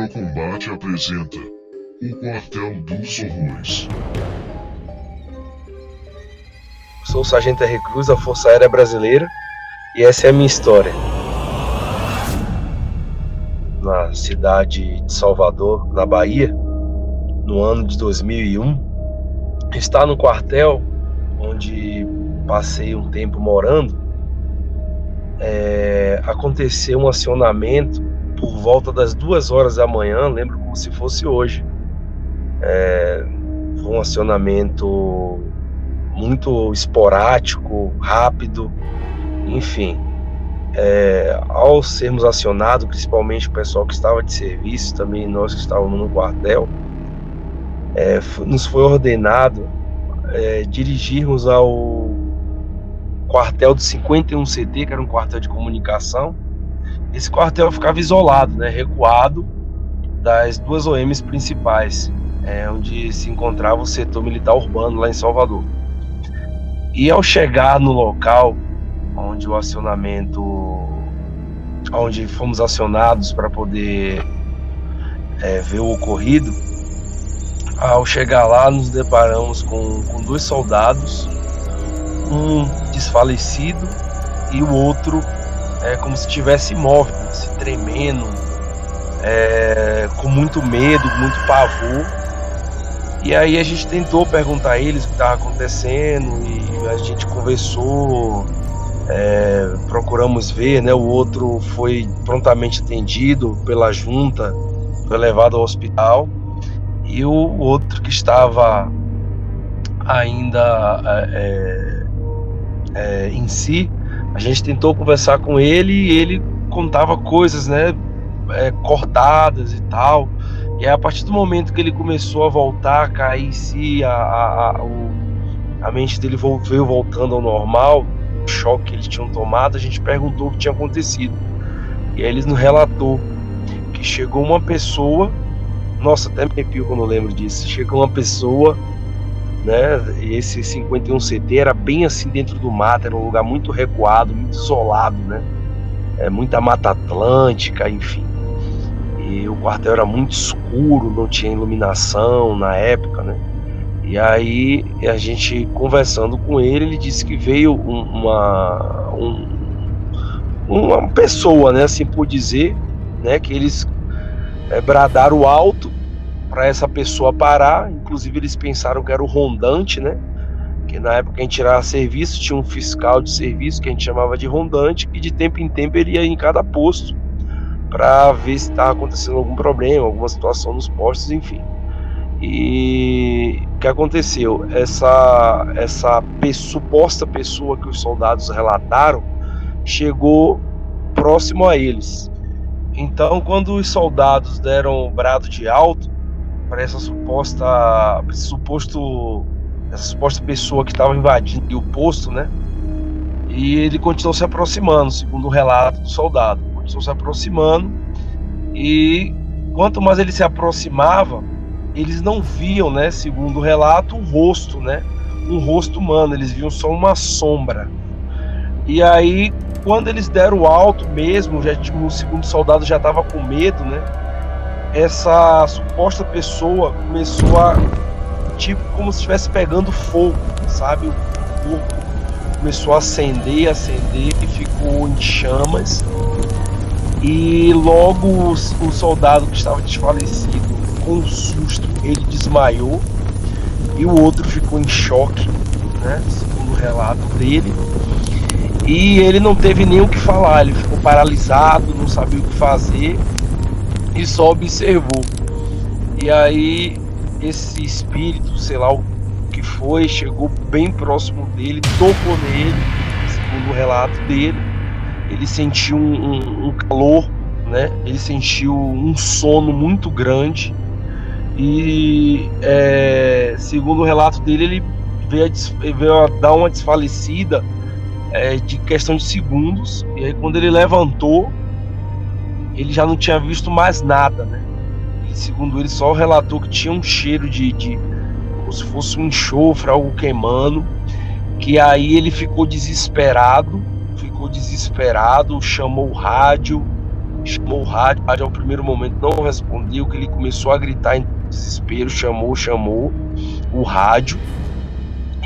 Afrocombate apresenta O Quartel dos Horrores. Sou o Sargento R. Da Força Aérea Brasileira e essa é a minha história. Na cidade de Salvador, na Bahia, no ano de 2001, está no quartel onde passei um tempo morando, é, aconteceu um acionamento por volta das duas horas da manhã, lembro como se fosse hoje. É, foi um acionamento muito esporádico, rápido, enfim. É, ao sermos acionados, principalmente o pessoal que estava de serviço, também nós que estávamos no quartel, é, nos foi ordenado é, dirigirmos ao quartel do 51 CT, que era um quartel de comunicação, esse quartel ficava isolado, né, recuado das duas OMs principais, é, onde se encontrava o setor militar urbano lá em Salvador. E ao chegar no local onde o acionamento, onde fomos acionados para poder é, ver o ocorrido, ao chegar lá nos deparamos com, com dois soldados, um desfalecido e o outro é como se estivesse imóvel, se tremendo, é, com muito medo, muito pavor. E aí a gente tentou perguntar a eles o que estava acontecendo e a gente conversou, é, procuramos ver, né? O outro foi prontamente atendido pela junta, foi levado ao hospital e o outro que estava ainda é, é, em si a gente tentou conversar com ele e ele contava coisas, né, é, cortadas e tal. E aí, a partir do momento que ele começou a voltar cair em si, a, a, a, o, a mente dele veio voltando ao normal, o choque que eles tinham tomado, a gente perguntou o que tinha acontecido. E aí eles nos relatou que chegou uma pessoa, nossa, até me arrepio quando eu lembro disso, chegou uma pessoa né? Esse 51 CT era bem assim dentro do mato, era um lugar muito recuado, muito isolado, né? É, muita mata atlântica, enfim. E o quartel era muito escuro, não tinha iluminação na época, né? E aí a gente conversando com ele, ele disse que veio uma um, uma pessoa, né, assim por dizer, né, que eles é, bradaram alto para essa pessoa parar. Inclusive eles pensaram que era o rondante, né? Que na época a gente tirava serviço, tinha um fiscal de serviço que a gente chamava de rondante, e de tempo em tempo ele ia em cada posto para ver se estava acontecendo algum problema, alguma situação nos postos, enfim. E o que aconteceu? Essa, essa suposta pessoa que os soldados relataram chegou próximo a eles. Então, quando os soldados deram o brado de alto, para essa suposta, esse suposto, essa suposta pessoa que estava invadindo o posto, né? E ele continuou se aproximando, segundo o relato do soldado. Continuou se aproximando e quanto mais ele se aproximava, eles não viam, né, segundo o relato, um rosto, né? Um rosto humano, eles viam só uma sombra. E aí, quando eles deram o alto mesmo, já tipo, o segundo soldado já estava com medo, né? Essa suposta pessoa começou a tipo como se estivesse pegando fogo, sabe? O corpo começou a acender, acender e ficou em chamas. E logo o, soldado que estava desfalecido, com um susto, ele desmaiou e o outro ficou em choque, né? Segundo o relato dele. E ele não teve nem o que falar, ele ficou paralisado, não sabia o que fazer e só observou. E aí esse espírito, sei lá o que foi, chegou bem próximo dele, tocou nele, segundo o relato dele. Ele sentiu um, um, um calor, né? Ele sentiu um sono muito grande e é, segundo o relato dele, ele veio a, veio a dar uma desfalecida é, de questão de segundos. E aí quando ele levantou, ele já não tinha visto mais nada, né? E, segundo ele, só relatou que tinha um cheiro de, de como se fosse um enxofre, algo queimando, que aí ele ficou desesperado, ficou desesperado, chamou o rádio, chamou o rádio, rádio ao primeiro momento não respondeu, que ele começou a gritar em desespero, chamou, chamou o rádio.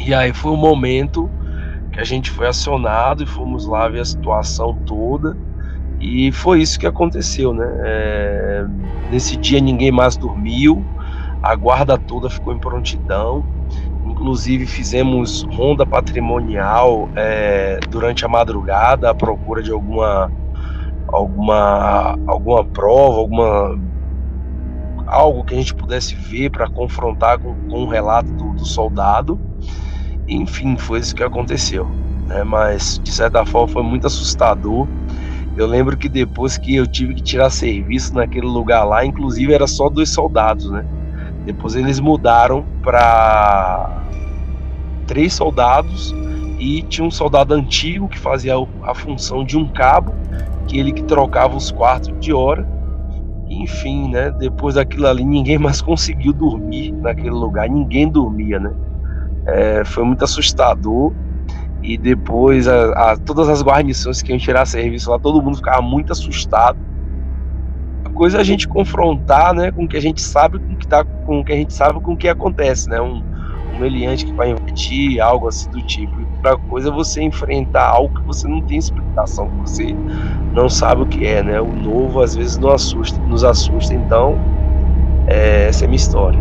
E aí foi o momento que a gente foi acionado e fomos lá ver a situação toda. E foi isso que aconteceu, né? É, nesse dia ninguém mais dormiu, a guarda toda ficou em prontidão. Inclusive fizemos ronda patrimonial é, durante a madrugada à procura de alguma alguma alguma prova, alguma algo que a gente pudesse ver para confrontar com, com o relato do, do, soldado. Enfim, foi isso que aconteceu. Né? Mas de certa forma foi muito assustador. Eu lembro que depois que eu tive que tirar serviço naquele lugar lá, inclusive era só dois soldados, né? Depois eles mudaram para três soldados e tinha um soldado antigo que fazia a função de um cabo, que ele que trocava os quartos de hora. Enfim, né? Depois daquilo ali, ninguém mais conseguiu dormir naquele lugar, ninguém dormia, né? É, foi muito assustador. E depois, a, a, todas as guarnições que iam tirar serviço lá, todo mundo ficava muito assustado. A coisa é a gente confrontar, né, com o que a gente sabe, com o que, tá, com o que a gente sabe, com o que acontece, né? Um, um meliante que vai invertir, algo assim do tipo. Outra coisa é você enfrentar algo que você não tem explicação, que você não sabe o que é, né? O novo às vezes nos assusta, nos assusta. Então, é, essa é a minha história.